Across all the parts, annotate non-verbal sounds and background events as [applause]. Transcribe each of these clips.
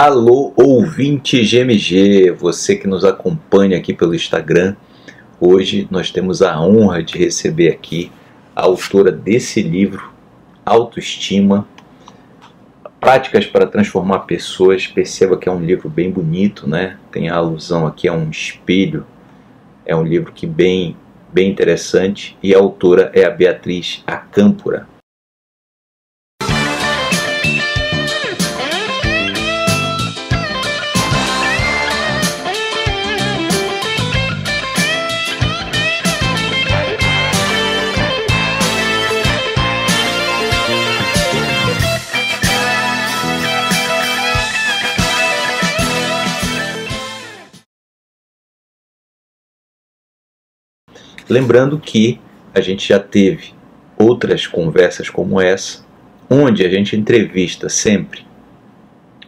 Alô, ouvinte GMG, você que nos acompanha aqui pelo Instagram. Hoje nós temos a honra de receber aqui a autora desse livro, Autoestima, Práticas para Transformar Pessoas. Perceba que é um livro bem bonito, né? Tem a alusão aqui a um espelho. É um livro que bem, bem interessante e a autora é a Beatriz Acâmpora. Lembrando que a gente já teve outras conversas como essa, onde a gente entrevista sempre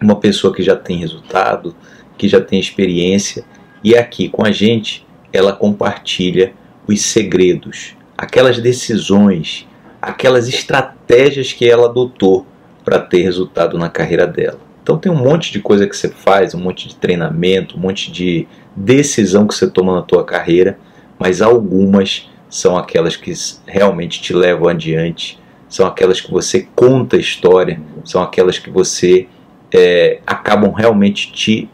uma pessoa que já tem resultado, que já tem experiência, e aqui com a gente ela compartilha os segredos, aquelas decisões, aquelas estratégias que ela adotou para ter resultado na carreira dela. Então tem um monte de coisa que você faz, um monte de treinamento, um monte de decisão que você toma na tua carreira mas algumas são aquelas que realmente te levam adiante, são aquelas que você conta a história, são aquelas que você é, acabam realmente te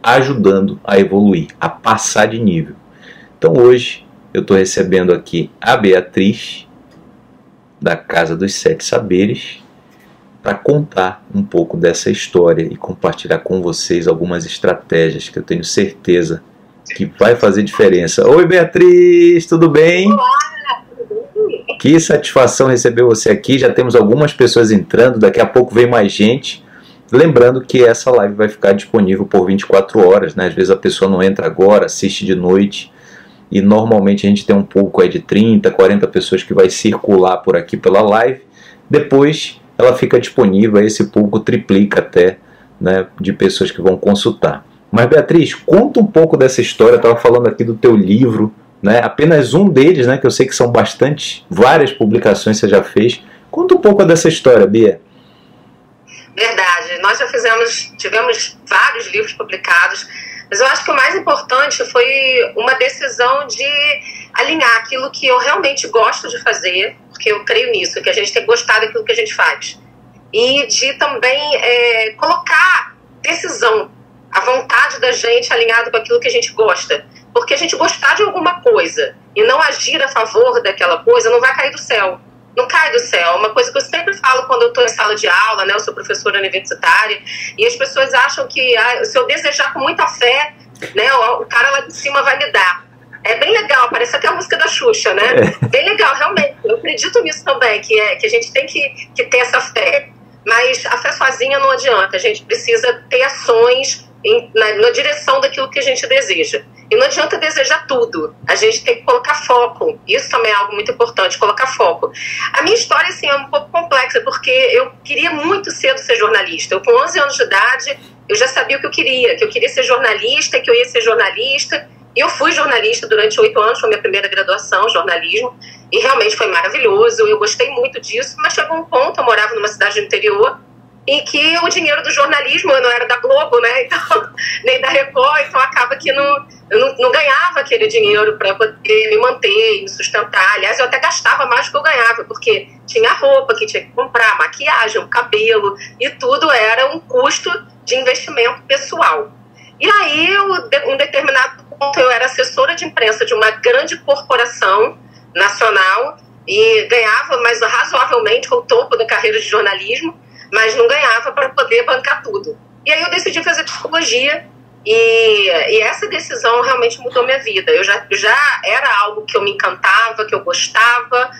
ajudando a evoluir, a passar de nível. Então hoje eu estou recebendo aqui a Beatriz, da Casa dos Sete Saberes, para contar um pouco dessa história e compartilhar com vocês algumas estratégias que eu tenho certeza que vai fazer diferença. Oi, Beatriz, tudo bem? Olá, Que satisfação receber você aqui. Já temos algumas pessoas entrando, daqui a pouco vem mais gente. Lembrando que essa live vai ficar disponível por 24 horas, né? Às vezes a pessoa não entra agora, assiste de noite. E normalmente a gente tem um público aí de 30, 40 pessoas que vai circular por aqui pela live. Depois ela fica disponível, aí esse público triplica até né, de pessoas que vão consultar. Mas Beatriz, conta um pouco dessa história. Eu estava falando aqui do teu livro, né? Apenas um deles, né? Que eu sei que são bastante, várias publicações você já fez. Conta um pouco dessa história, Bia. Verdade. Nós já fizemos, tivemos vários livros publicados, mas eu acho que o mais importante foi uma decisão de alinhar aquilo que eu realmente gosto de fazer, porque eu creio nisso, que a gente tem gostado daquilo que a gente faz, e de também é, colocar decisão a vontade da gente alinhado com aquilo que a gente gosta. Porque a gente gostar de alguma coisa e não agir a favor daquela coisa não vai cair do céu. Não cai do céu. Uma coisa que eu sempre falo quando eu estou em sala de aula, né? Eu sou professora universitária e as pessoas acham que ah, se eu desejar com muita fé, né? O, o cara lá de cima vai me dar. É bem legal, parece até a música da Xuxa, né? É. Bem legal, realmente. Eu acredito nisso também, que, é, que a gente tem que, que ter essa fé. Mas a fé sozinha não adianta. A gente precisa ter ações em, na, na, direção daquilo que a gente deseja. E não adianta desejar tudo, a gente tem que colocar foco. Isso também é algo muito importante, colocar foco. A minha história assim, é um pouco complexa, porque eu queria muito cedo ser jornalista. Eu, com 11 anos de idade, eu já sabia o que eu queria, que eu queria ser jornalista, que eu ia ser jornalista. E eu fui jornalista durante oito anos, foi minha primeira graduação, jornalismo, e realmente foi maravilhoso, eu gostei muito disso, mas chegou um ponto, eu morava numa cidade do interior, em que o dinheiro do jornalismo não era da Globo, né? [laughs] Então, nem da Record, então acaba que não, eu não, não ganhava aquele dinheiro para poder me manter, me sustentar. Aliás, eu até gastava mais do que eu ganhava, porque tinha roupa que tinha que comprar, maquiagem, cabelo, e tudo era um custo de investimento pessoal. E aí, um determinado ponto, eu era assessora de imprensa de uma grande corporação nacional e ganhava mais razoavelmente o topo da carreira de jornalismo mas não ganhava para poder bancar tudo. E aí eu decidi fazer psicologia e, e, essa decisão realmente mudou minha vida. Eu já, já era algo que eu me encantava, que eu gostava,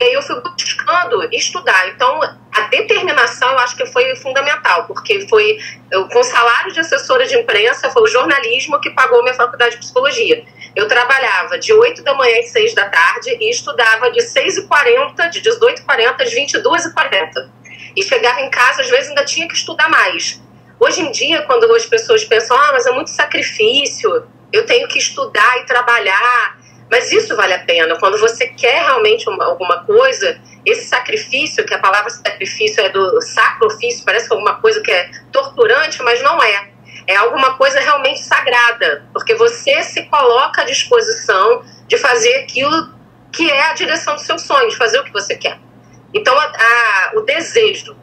e aí eu fui buscando estudar. Então, a determinação eu acho que foi fundamental, porque foi eu, com salário de assessora de imprensa, foi o jornalismo que pagou minha faculdade de psicologia. Eu trabalhava de 8 da manhã às 6 da tarde e estudava de 6h40, de 18h40 às 22h40 e chegava em casa, às vezes ainda tinha que estudar mais. Hoje em dia, quando as pessoas pensam, ah, mas é muito sacrifício, eu tenho que estudar e trabalhar. Mas isso vale a pena. Quando você quer realmente uma, alguma coisa, esse sacrifício, que a palavra sacrifício é do sacrifício, parece alguma coisa que é torturante, mas não é. É alguma coisa realmente sagrada, porque você se coloca à disposição de fazer aquilo que é a direção do seu sonho, fazer o que você quer. Então, a, a, o desejo,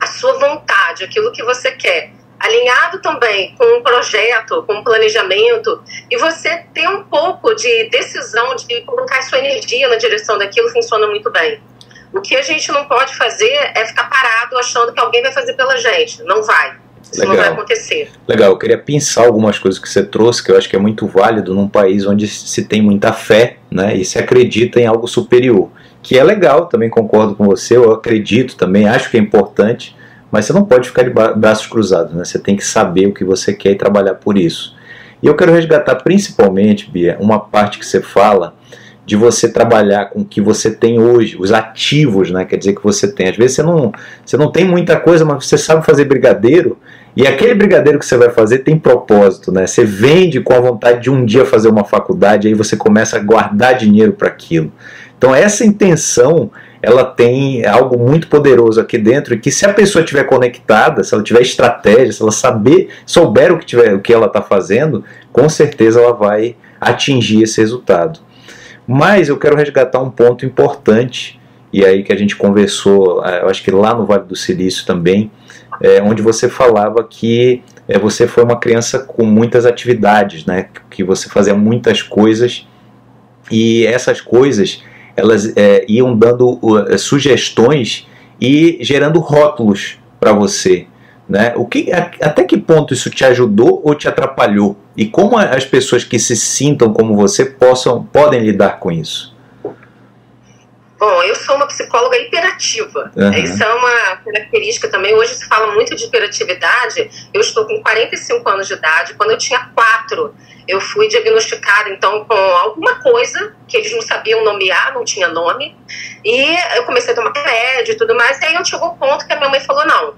a sua vontade, aquilo que você quer, alinhado também com um projeto, com um planejamento, e você ter um pouco de decisão de colocar sua energia na direção daquilo, funciona muito bem. O que a gente não pode fazer é ficar parado achando que alguém vai fazer pela gente. Não vai. Isso Legal. não vai acontecer. Legal, eu queria pensar algumas coisas que você trouxe, que eu acho que é muito válido num país onde se tem muita fé né, e se acredita em algo superior. Que é legal, também concordo com você, eu acredito também, acho que é importante, mas você não pode ficar de braços cruzados, né? Você tem que saber o que você quer e trabalhar por isso. E eu quero resgatar principalmente, Bia, uma parte que você fala de você trabalhar com o que você tem hoje, os ativos, né? Quer dizer que você tem. Às vezes você não, você não tem muita coisa, mas você sabe fazer brigadeiro. E aquele brigadeiro que você vai fazer tem propósito, né? Você vende com a vontade de um dia fazer uma faculdade, aí você começa a guardar dinheiro para aquilo. Então essa intenção ela tem algo muito poderoso aqui dentro que se a pessoa estiver conectada, se ela tiver estratégia, se ela saber, souber o que, tiver, o que ela está fazendo, com certeza ela vai atingir esse resultado. Mas eu quero resgatar um ponto importante, e aí que a gente conversou, eh, eu acho que lá no Vale do Silício também, é, onde você falava que é, você foi uma criança com muitas atividades, né? que você fazia muitas coisas, e essas coisas elas é, iam dando uh, sugestões e gerando rótulos para você. Né? O que, até que ponto isso te ajudou ou te atrapalhou? E como as pessoas que se sintam como você possam, podem lidar com isso? Bom, eu sou uma psicóloga hiperativa. Uhum. Isso é uma característica também. Hoje se fala muito de hiperatividade. Eu estou com 45 anos de idade. Quando eu tinha 4, eu fui diagnosticada, então, com alguma coisa que eles não sabiam nomear, não tinha nome. E eu comecei a tomar remédio e tudo mais. E aí eu chegou um ponto que a minha mãe falou: não,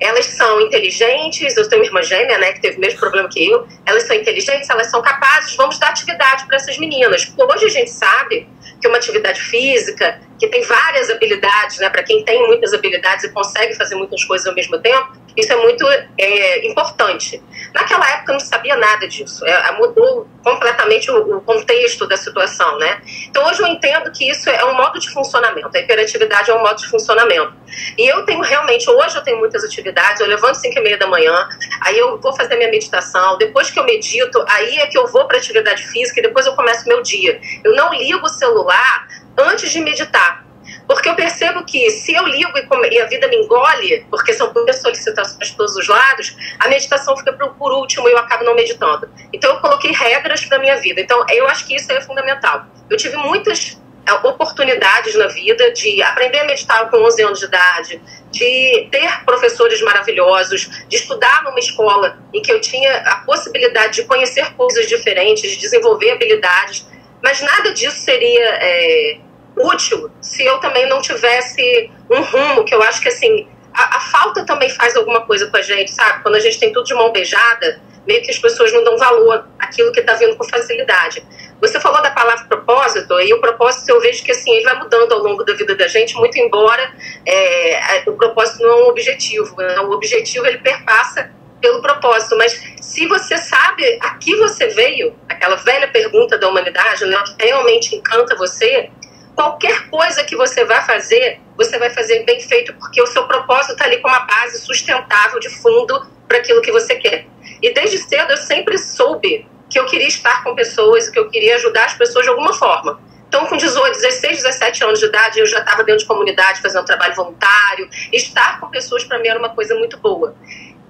elas são inteligentes, eu tenho uma irmã gêmea, né, que teve o mesmo problema que eu, elas são inteligentes, elas são capazes, vamos dar atividade para essas meninas. Porque hoje a gente sabe que uma atividade física, que tem várias habilidades, né, para quem tem muitas habilidades e consegue fazer muitas coisas ao mesmo tempo, isso é muito é, importante. Naquela época não sabia nada disso, é, mudou completamente o, o, contexto da situação, né? Então hoje eu entendo que isso é um modo de funcionamento, a hiperatividade é um modo de funcionamento. E eu tenho realmente, hoje eu tenho muitas atividades, eu levanto 5 e meia da manhã, aí eu vou fazer minha meditação, depois que eu medito, aí é que eu vou para atividade física e depois eu começo meu dia. Eu não ligo o celular antes de meditar. Porque eu percebo que se eu ligo e, a vida me engole, porque são muitas solicitações de todos os lados, a meditação fica por último e eu acabo não meditando. Então eu coloquei regras para minha vida. Então eu acho que isso é fundamental. Eu tive muitas é, oportunidades na vida de aprender a meditar com 11 anos de idade, de ter professores maravilhosos, de estudar numa escola em que eu tinha a possibilidade de conhecer coisas diferentes, de desenvolver habilidades, mas nada disso seria é, útil se eu também não tivesse um rumo, que eu acho que assim, a, a, falta também faz alguma coisa com a gente, sabe? Quando a gente tem tudo de mão beijada, meio que as pessoas não dão valor àquilo que está vindo com facilidade. Você falou da palavra propósito, e o propósito eu vejo que assim, ele vai mudando ao longo da vida da gente, muito embora é, o propósito não é um objetivo. Né? O objetivo ele perpassa pelo propósito, mas se você sabe a que você veio, aquela velha pergunta da humanidade, né, que realmente encanta você, qualquer coisa que você vai fazer, você vai fazer bem feito, porque o seu propósito está ali com uma base sustentável de fundo para aquilo que você quer. E desde cedo eu sempre soube que eu queria estar com pessoas, que eu queria ajudar as pessoas de alguma forma. Então, com 18, 16, 17 anos de idade, eu já estava dentro de comunidade, fazendo trabalho voluntário. Estar com pessoas, para mim, era uma coisa muito boa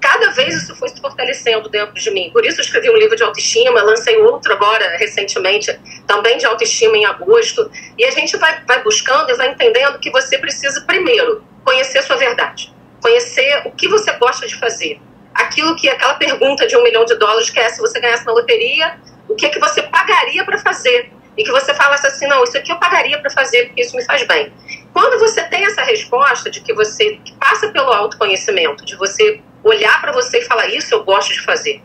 cada vez isso foi se fortalecendo dentro de mim. Por isso eu escrevi um livro de autoestima, lancei outro agora recentemente, também de autoestima em agosto. E a gente vai, vai buscando e vai entendendo que você precisa, primeiro, conhecer sua verdade, conhecer o que você gosta de fazer. Aquilo que aquela pergunta de um milhão de dólares que é se você ganhasse na loteria, o que é que você pagaria para fazer? E que você falasse assim, não, isso aqui eu pagaria para fazer porque isso me faz bem. Quando você tem essa resposta de que você que passa pelo autoconhecimento, de você olhar para você e falar: Isso eu gosto de fazer.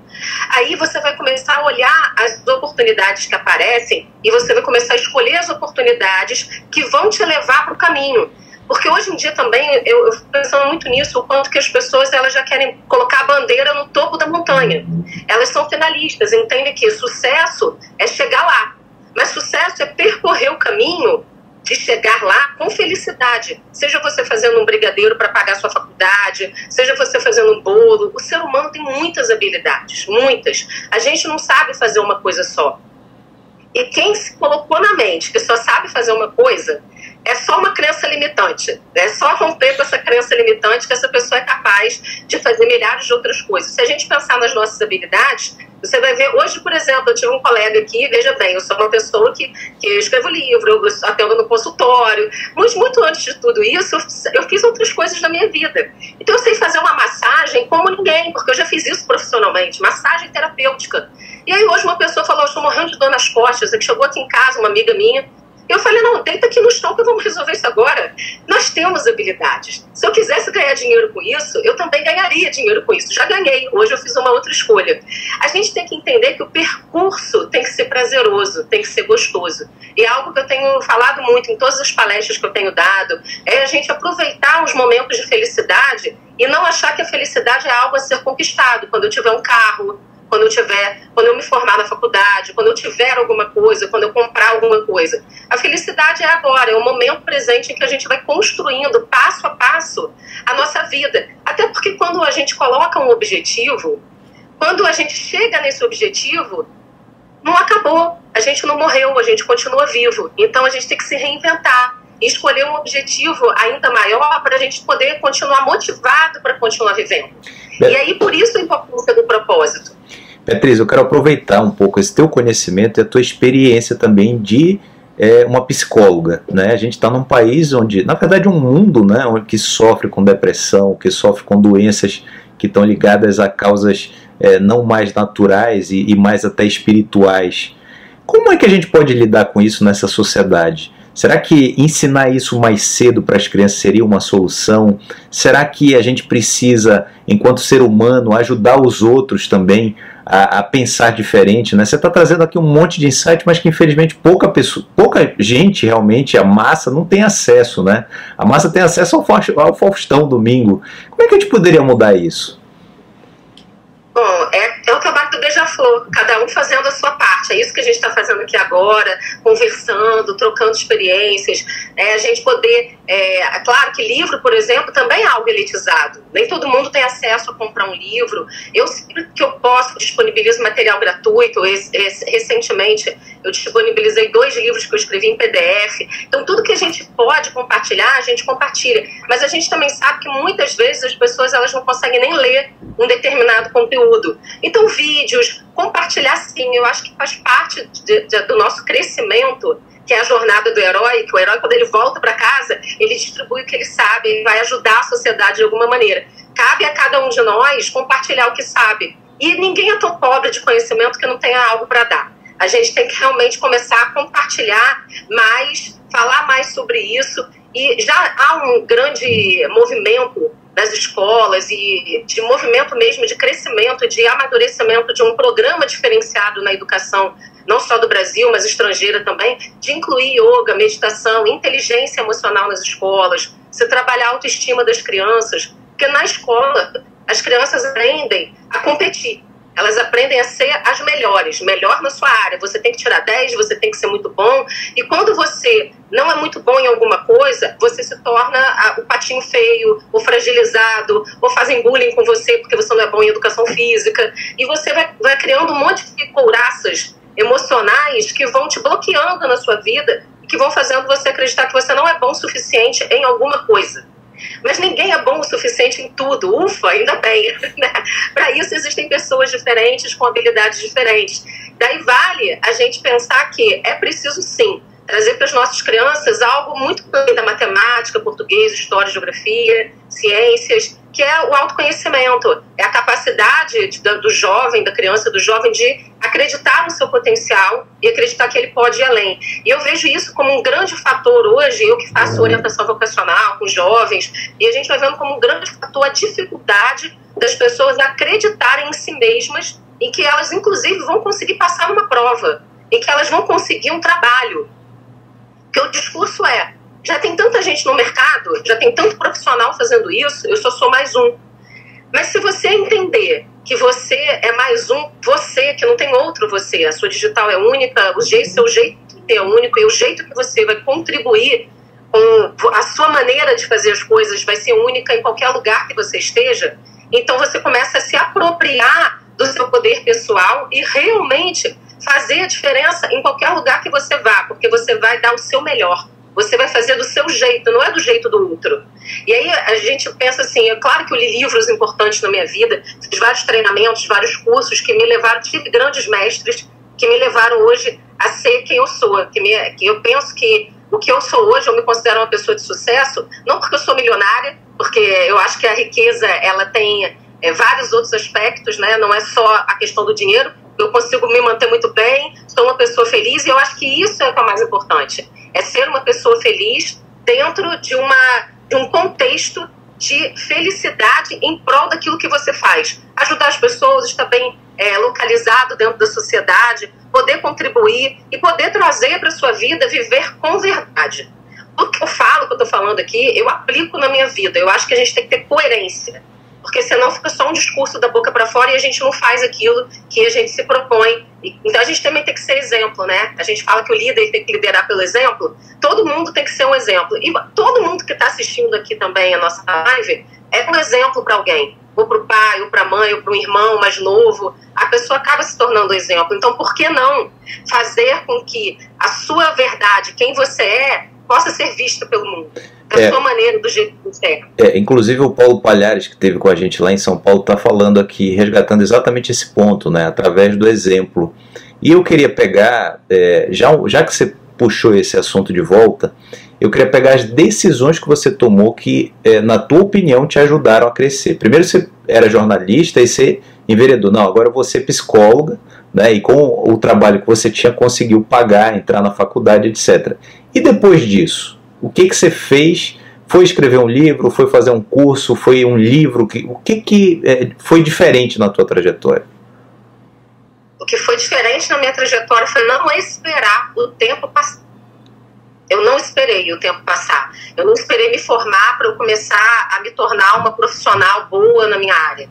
Aí você vai começar a olhar as oportunidades que aparecem e você vai começar a escolher as oportunidades que vão te levar para o caminho. Porque hoje em dia também, eu, eu fico pensando muito nisso, o quanto que as pessoas elas já querem colocar a bandeira no topo da montanha. Elas são finalistas, entendem que sucesso é chegar lá. Mas sucesso é percorrer o caminho de chegar lá com felicidade. Seja você fazendo um brigadeiro para pagar sua faculdade, seja você fazendo um bolo. O ser humano tem muitas habilidades, muitas. A gente não sabe fazer uma coisa só. E quem se colocou na mente que só sabe fazer uma coisa, é só uma crença limitante. É só romper com essa crença limitante que essa pessoa é capaz de fazer milhares de outras coisas. Se a gente pensar nas nossas habilidades, você vai ver, hoje, por exemplo, eu tive um colega aqui, veja bem, eu sou uma pessoa que, que escrevo livro, eu atendo no consultório, mas muito antes de tudo isso, eu fiz outras coisas na minha vida. Então eu sei fazer uma massagem como ninguém, porque eu já fiz isso profissionalmente, massagem terapêutica. E aí hoje uma pessoa falou, eu estou morrendo de dor nas costas, que chegou aqui em casa, uma amiga minha, eu falei, não, deita aqui no chão que vamos resolver isso agora. Nós temos habilidades. Se eu quisesse ganhar dinheiro com isso, eu também ganharia dinheiro com isso. Já ganhei, hoje eu fiz uma outra escolha. A gente tem que entender que o percurso tem que ser prazeroso, tem que ser gostoso. E é algo que eu tenho falado muito em todas as palestras que eu tenho dado, é a gente aproveitar os momentos de felicidade e não achar que a felicidade é algo a ser conquistado. Quando eu tiver um carro, quando eu tiver, quando eu me formar na faculdade, quando eu tiver alguma coisa, quando eu comprar alguma coisa. A felicidade é agora, é o momento presente em que a gente vai construindo passo a passo a nossa vida. Até porque quando a gente coloca um objetivo, quando a gente chega nesse objetivo, não acabou, a gente não morreu, a gente continua vivo. Então a gente tem que se reinventar e escolher um objetivo ainda maior para a gente poder continuar motivado para continuar vivendo. E aí, por isso a importância do propósito. Beatriz, eu quero aproveitar um pouco esse teu conhecimento e a tua experiência também de é, uma psicóloga. Né? A gente está num país onde, na verdade, um mundo né, que sofre com depressão, que sofre com doenças que estão ligadas a causas é, não mais naturais e, e mais até espirituais. Como é que a gente pode lidar com isso nessa sociedade? Será que ensinar isso mais cedo para as crianças seria uma solução? Será que a gente precisa, enquanto ser humano, ajudar os outros também a, a pensar diferente? Né? Você está trazendo aqui um monte de insight, mas que infelizmente pouca, pessoa, pouca gente realmente, a massa, não tem acesso. Né? A massa tem acesso ao, ao Faustão domingo. Como é que a gente poderia mudar isso? Bom, é, é o trabalho do Beija-Flor, cada um fazendo a sua parte. É isso que a gente está fazendo aqui agora, conversando, trocando experiências. É, a gente poder. É, claro que livro, por exemplo, também é algo elitizado. Nem todo mundo tem acesso a comprar um livro. Eu, sempre que eu posso, disponibilizo material gratuito. Recentemente, eu disponibilizei dois livros que eu escrevi em PDF. Então, tudo que a gente pode compartilhar, a gente compartilha. Mas a gente também sabe que muitas vezes as pessoas elas não conseguem nem ler um determinado conteúdo. Então, vídeos, compartilhar sim, eu acho que faz parte de, de, do nosso crescimento, que é a jornada do herói, que o herói, quando ele volta para casa, ele distribui o que ele sabe, ele vai ajudar a sociedade de alguma maneira. Cabe a cada um de nós compartilhar o que sabe. E ninguém é tão pobre de conhecimento que não tenha algo para dar. A gente tem que realmente começar a compartilhar mais, falar mais sobre isso. E já há um grande movimento das escolas e de movimento mesmo de crescimento, de amadurecimento de um programa diferenciado na educação, não só do Brasil, mas estrangeira também, de incluir yoga, meditação, inteligência emocional nas escolas, se trabalhar a autoestima das crianças, porque na escola as crianças aprendem a competir. Elas aprendem a ser as melhores, melhor na sua área. Você tem que tirar 10, você tem que ser muito bom. E quando você não é muito bom em alguma coisa, você se torna o patinho feio, o fragilizado, ou fazem bullying com você porque você não é bom em educação física. E você vai, vai criando um monte de couraças emocionais que vão te bloqueando na sua vida e que vão fazendo você acreditar que você não é bom o suficiente em alguma coisa. Mas ninguém é bom o suficiente em tudo. Ufa, ainda bem. [laughs] Né? Para isso existem pessoas diferentes com habilidades diferentes. Daí vale a gente pensar que é preciso sim trazer para as nossas crianças algo muito além da matemática, português, história, geografia, ciências, que é o autoconhecimento, é a capacidade de, do jovem, da criança, do jovem de acreditar no seu potencial e acreditar que ele pode ir além. E eu vejo isso como um grande fator hoje, eu que faço orientação vocacional com jovens, e a gente vai vendo como um grande fator a dificuldade das pessoas acreditarem em si mesmas e que elas, inclusive, vão conseguir passar numa prova, e que elas vão conseguir um trabalho. Porque o discurso é: já tem tanta gente no mercado, já tem tanto profissional fazendo isso, eu só sou mais um. Mas se você entender que você é mais um você, que não tem outro você, a sua digital é única, o jeito, seu jeito é único e o jeito que você vai contribuir com a sua maneira de fazer as coisas vai ser única em qualquer lugar que você esteja, então você começa a se apropriar do seu poder pessoal e realmente fazer a diferença em qualquer lugar que você vá, porque você vai dar o seu melhor. Você vai fazer do seu jeito, não é do jeito do outro. E aí a gente pensa assim, é claro que eu li livros importantes na minha vida, fiz vários treinamentos, vários cursos que me levaram, tive grandes mestres que me levaram hoje a ser quem eu sou, que, me, que eu penso que o que eu sou hoje, eu me considero uma pessoa de sucesso, não porque eu sou milionária, porque eu acho que a riqueza ela tem é, vários outros aspectos, né? Não é só a questão do dinheiro. Eu consigo me manter muito bem, sou uma pessoa feliz e eu acho que isso é o que é mais importante é ser uma pessoa feliz dentro de, uma, de um contexto de felicidade em prol daquilo que você faz. Ajudar as pessoas, estar bem é, localizado dentro da sociedade, poder contribuir e poder trazer para a sua vida viver com verdade. O que eu falo, que eu estou falando aqui, eu aplico na minha vida. Eu acho que a gente tem que ter coerência porque senão fica só um discurso da boca para fora e a gente não faz aquilo que a gente se propõe. Então a gente também tem que ser exemplo, né? A gente fala que o líder tem que liderar pelo exemplo. Todo mundo tem que ser um exemplo. E todo mundo que está assistindo aqui também a nossa live é um exemplo para alguém. Ou para o pai, ou para a mãe, ou para um irmão mais novo. A pessoa acaba se tornando exemplo. Então por que não fazer com que a sua verdade, quem você é, possa ser vista pelo mundo? Da é, sua maneira, do jeito que você é. é. Inclusive o Paulo Palhares, que teve com a gente lá em São Paulo, está falando aqui, resgatando exatamente esse ponto, né, através do exemplo. E eu queria pegar, é, já, já que você puxou esse assunto de volta, eu queria pegar as decisões que você tomou que, é, na tua opinião, te ajudaram a crescer. Primeiro você era jornalista e você enveredou. Não, agora você é psicóloga, né, e com o trabalho que você tinha, conseguiu pagar, entrar na faculdade, etc. E depois disso, o que, que você fez? Foi escrever um livro? Foi fazer um curso? Foi um livro? O que, que é, foi diferente na tua trajetória? O que foi diferente na minha trajetória foi não esperar o tempo passar. Eu não esperei o tempo passar. Eu não esperei me formar para eu começar a me tornar uma profissional boa na minha área.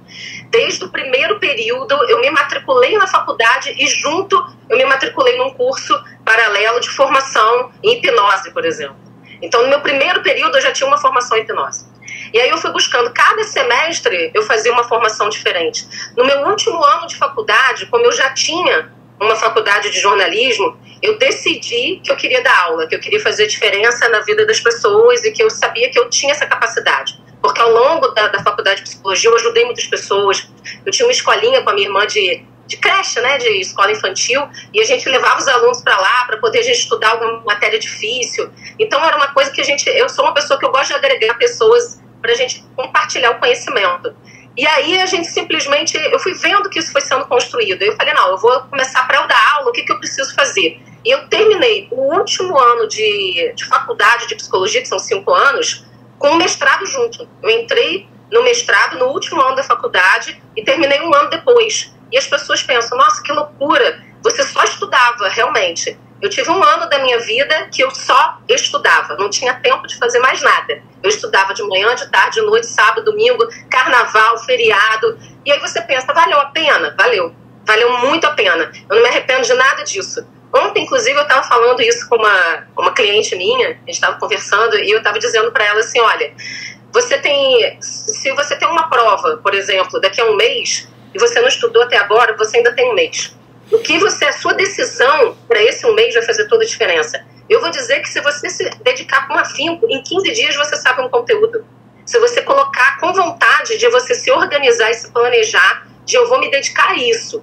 Desde o primeiro período, eu me matriculei na faculdade e, junto, eu me matriculei num curso paralelo de formação em hipnose, por exemplo. Então, no meu primeiro período, eu já tinha uma formação em hipnose. E aí eu fui buscando, cada semestre eu fazia uma formação diferente. No meu último ano de faculdade, como eu já tinha uma faculdade de jornalismo, eu decidi que eu queria dar aula, que eu queria fazer diferença na vida das pessoas e que eu sabia que eu tinha essa capacidade. Porque ao longo da, da faculdade de psicologia eu ajudei muitas pessoas. Eu tinha uma escolinha com a minha irmã de de creche, né, de escola infantil, e a gente levava os alunos para lá para poder a gente estudar alguma matéria difícil. Então era uma coisa que a gente, eu sou uma pessoa que eu gosto de agregar pessoas para a gente compartilhar o conhecimento. E aí a gente simplesmente, eu fui vendo que isso foi sendo construído. Eu falei, não, eu vou começar para eu dar aula, o que, que eu preciso fazer? E eu terminei o último ano de, de faculdade de psicologia, que são cinco anos, com o mestrado junto. Eu entrei no mestrado no último ano da faculdade e terminei um ano depois. E as pessoas pensam, nossa, que loucura, você só estudava, realmente. Eu tive um ano da minha vida que eu só estudava, não tinha tempo de fazer mais nada. Eu estudava de manhã, de tarde, de noite, sábado, domingo, carnaval, feriado. E aí você pensa, valeu a pena? Valeu. Valeu muito a pena. Eu não me arrependo de nada disso. Ontem, inclusive, eu estava falando isso com uma, uma cliente minha, a gente estava conversando, e eu estava dizendo para ela assim: olha, você tem. Se você tem uma prova, por exemplo, daqui a um mês, e você não estudou até agora, você ainda tem um mês. O que você, a sua decisão para esse um mês vai fazer toda a diferença. Eu vou dizer que se você se dedicar com afinco, em 15 dias você sabe um conteúdo. Se você colocar com vontade de você se organizar e se planejar, de eu vou me dedicar a isso.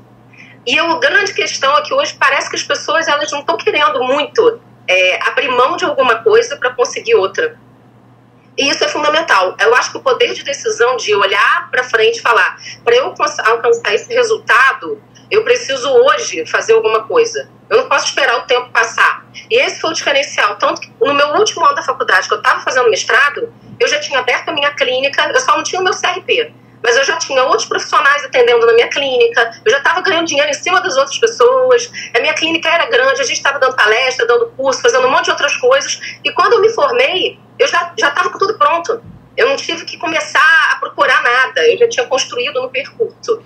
E a grande questão é que hoje parece que as pessoas elas não estão querendo muito é, abrir mão de alguma coisa para conseguir outra. E isso é fundamental. Eu acho que o poder de decisão de olhar para frente e falar, para eu alcançar esse resultado, eu preciso hoje fazer alguma coisa. Eu não posso esperar o tempo passar. E esse foi o diferencial. Tanto que no meu último ano da faculdade, que eu estava fazendo mestrado, eu já tinha aberto a minha clínica, eu só não tinha o meu CRP. mas eu já tinha outros profissionais atendendo na minha clínica, eu já estava ganhando dinheiro em cima das outras pessoas, a minha clínica era grande, a gente estava dando palestra, dando curso, fazendo um monte de outras coisas, e quando eu me formei, eu já estava com tudo pronto. Eu não tive que começar a procurar nada, eu já tinha construído no percurso.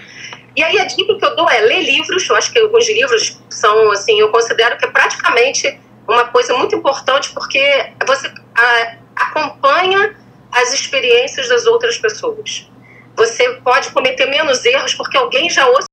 E aí a dica que eu dou é ler livros, eu acho que alguns livros são, assim, eu considero que é praticamente uma coisa muito importante porque você a, acompanha as experiências das outras pessoas. Você pode cometer menos erros porque alguém já os